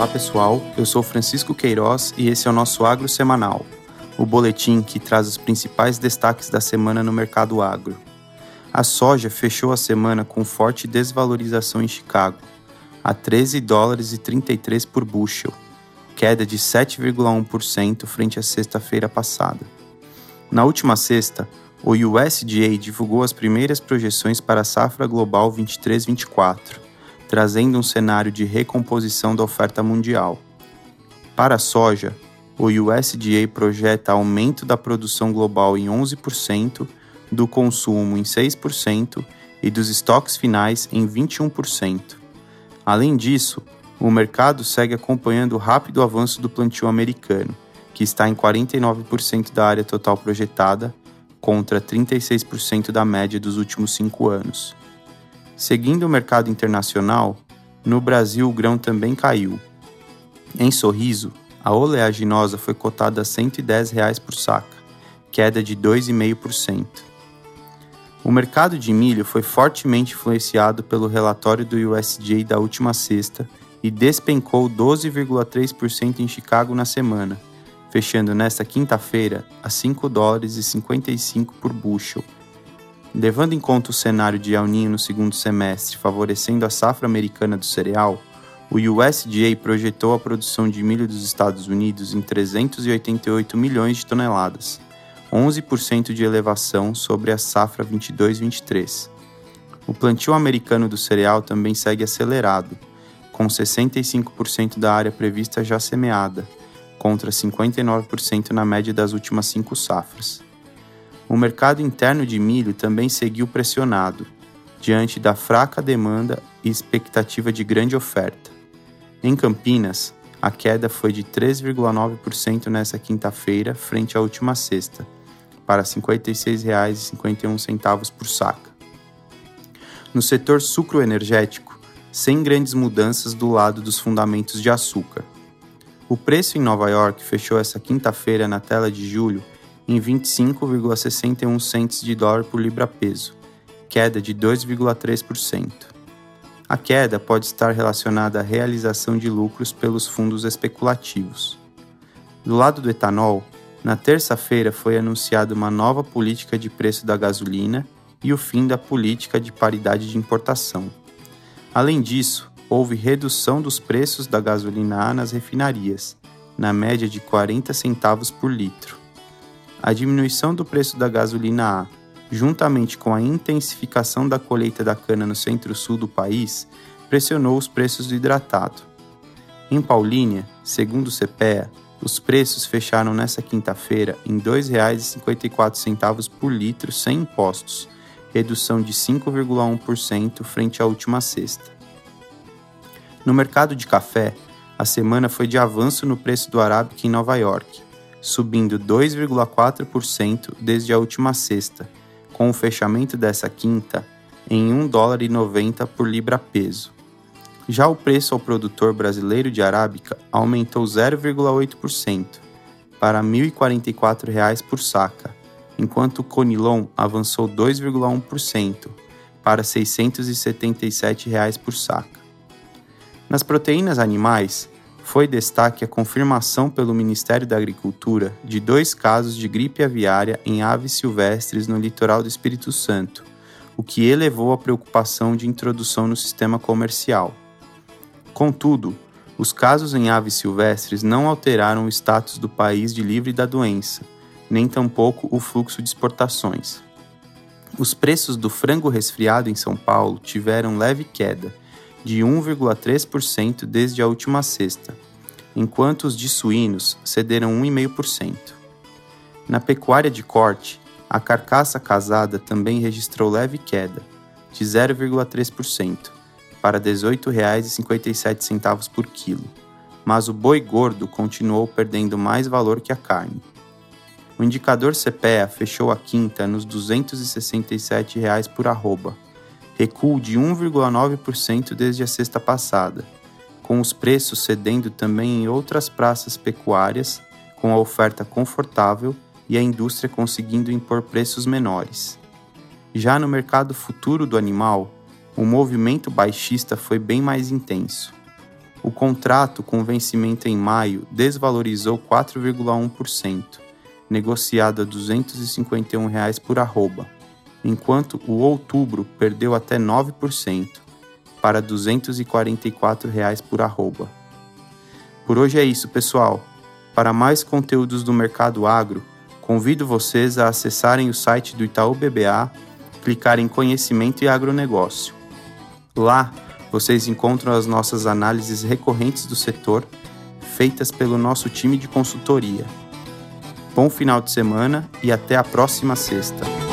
Olá pessoal, eu sou Francisco Queiroz e esse é o nosso Agro Semanal, o boletim que traz os principais destaques da semana no mercado agro. A soja fechou a semana com forte desvalorização em Chicago, a 13 dólares e 33 por bushel, queda de 7,1% frente à sexta-feira passada. Na última sexta, o USDA divulgou as primeiras projeções para a safra global 23-24 trazendo um cenário de recomposição da oferta mundial. Para a soja, o USDA projeta aumento da produção global em 11%, do consumo em 6% e dos estoques finais em 21%. Além disso, o mercado segue acompanhando o rápido avanço do plantio americano, que está em 49% da área total projetada, contra 36% da média dos últimos cinco anos. Seguindo o mercado internacional, no Brasil o grão também caiu. Em Sorriso, a oleaginosa foi cotada a 110 reais por saca, queda de 2,5%. O mercado de milho foi fortemente influenciado pelo relatório do USDA da última sexta e despencou 12,3% em Chicago na semana, fechando nesta quinta-feira a 5 dólares e 55 por bushel, Levando em conta o cenário de El Niño no segundo semestre favorecendo a safra americana do cereal, o USDA projetou a produção de milho dos Estados Unidos em 388 milhões de toneladas, 11% de elevação sobre a safra 22-23. O plantio americano do cereal também segue acelerado, com 65% da área prevista já semeada, contra 59% na média das últimas cinco safras o mercado interno de milho também seguiu pressionado, diante da fraca demanda e expectativa de grande oferta. Em Campinas, a queda foi de 3,9% nesta quinta-feira, frente à última sexta, para R$ 56,51 por saca. No setor sucroenergético, sem grandes mudanças do lado dos fundamentos de açúcar. O preço em Nova York fechou essa quinta-feira na tela de julho em 25,61 centes de dólar por libra-peso, queda de 2,3%. A queda pode estar relacionada à realização de lucros pelos fundos especulativos. Do lado do etanol, na terça-feira foi anunciada uma nova política de preço da gasolina e o fim da política de paridade de importação. Além disso, houve redução dos preços da gasolina A nas refinarias, na média de 40 centavos por litro. A diminuição do preço da gasolina A, juntamente com a intensificação da colheita da cana no centro-sul do país, pressionou os preços do hidratado. Em Paulínia, segundo o CPEA, os preços fecharam nesta quinta-feira em R$ 2,54 por litro sem impostos, redução de 5,1% frente à última sexta. No mercado de café, a semana foi de avanço no preço do arábica em Nova York, subindo 2,4% desde a última sexta, com o fechamento dessa quinta em 1 dólar e 90 por libra peso. Já o preço ao produtor brasileiro de arábica aumentou 0,8% para R$ 1.044 por saca, enquanto o Conilon avançou 2,1% para R$ 677 por saca. Nas proteínas animais, foi destaque a confirmação pelo Ministério da Agricultura de dois casos de gripe aviária em aves silvestres no litoral do Espírito Santo, o que elevou a preocupação de introdução no sistema comercial. Contudo, os casos em aves silvestres não alteraram o status do país de livre da doença, nem tampouco o fluxo de exportações. Os preços do frango resfriado em São Paulo tiveram leve queda, de 1,3% desde a última sexta, enquanto os de suínos cederam 1,5%. Na pecuária de corte, a carcaça casada também registrou leve queda, de 0,3%, para R$ 18,57 por quilo, mas o boi gordo continuou perdendo mais valor que a carne. O indicador CPEA fechou a quinta nos 267 reais por arroba, recuo de 1,9% desde a sexta passada, com os preços cedendo também em outras praças pecuárias, com a oferta confortável e a indústria conseguindo impor preços menores. Já no mercado futuro do animal, o movimento baixista foi bem mais intenso. O contrato com vencimento em maio desvalorizou 4,1%, negociado a 251 reais por arroba, enquanto o outubro perdeu até 9%, para 244 reais por arroba. Por hoje é isso, pessoal. Para mais conteúdos do mercado agro, convido vocês a acessarem o site do Itaú BBA, clicar em Conhecimento e Agronegócio. Lá, vocês encontram as nossas análises recorrentes do setor, feitas pelo nosso time de consultoria. Bom final de semana e até a próxima sexta.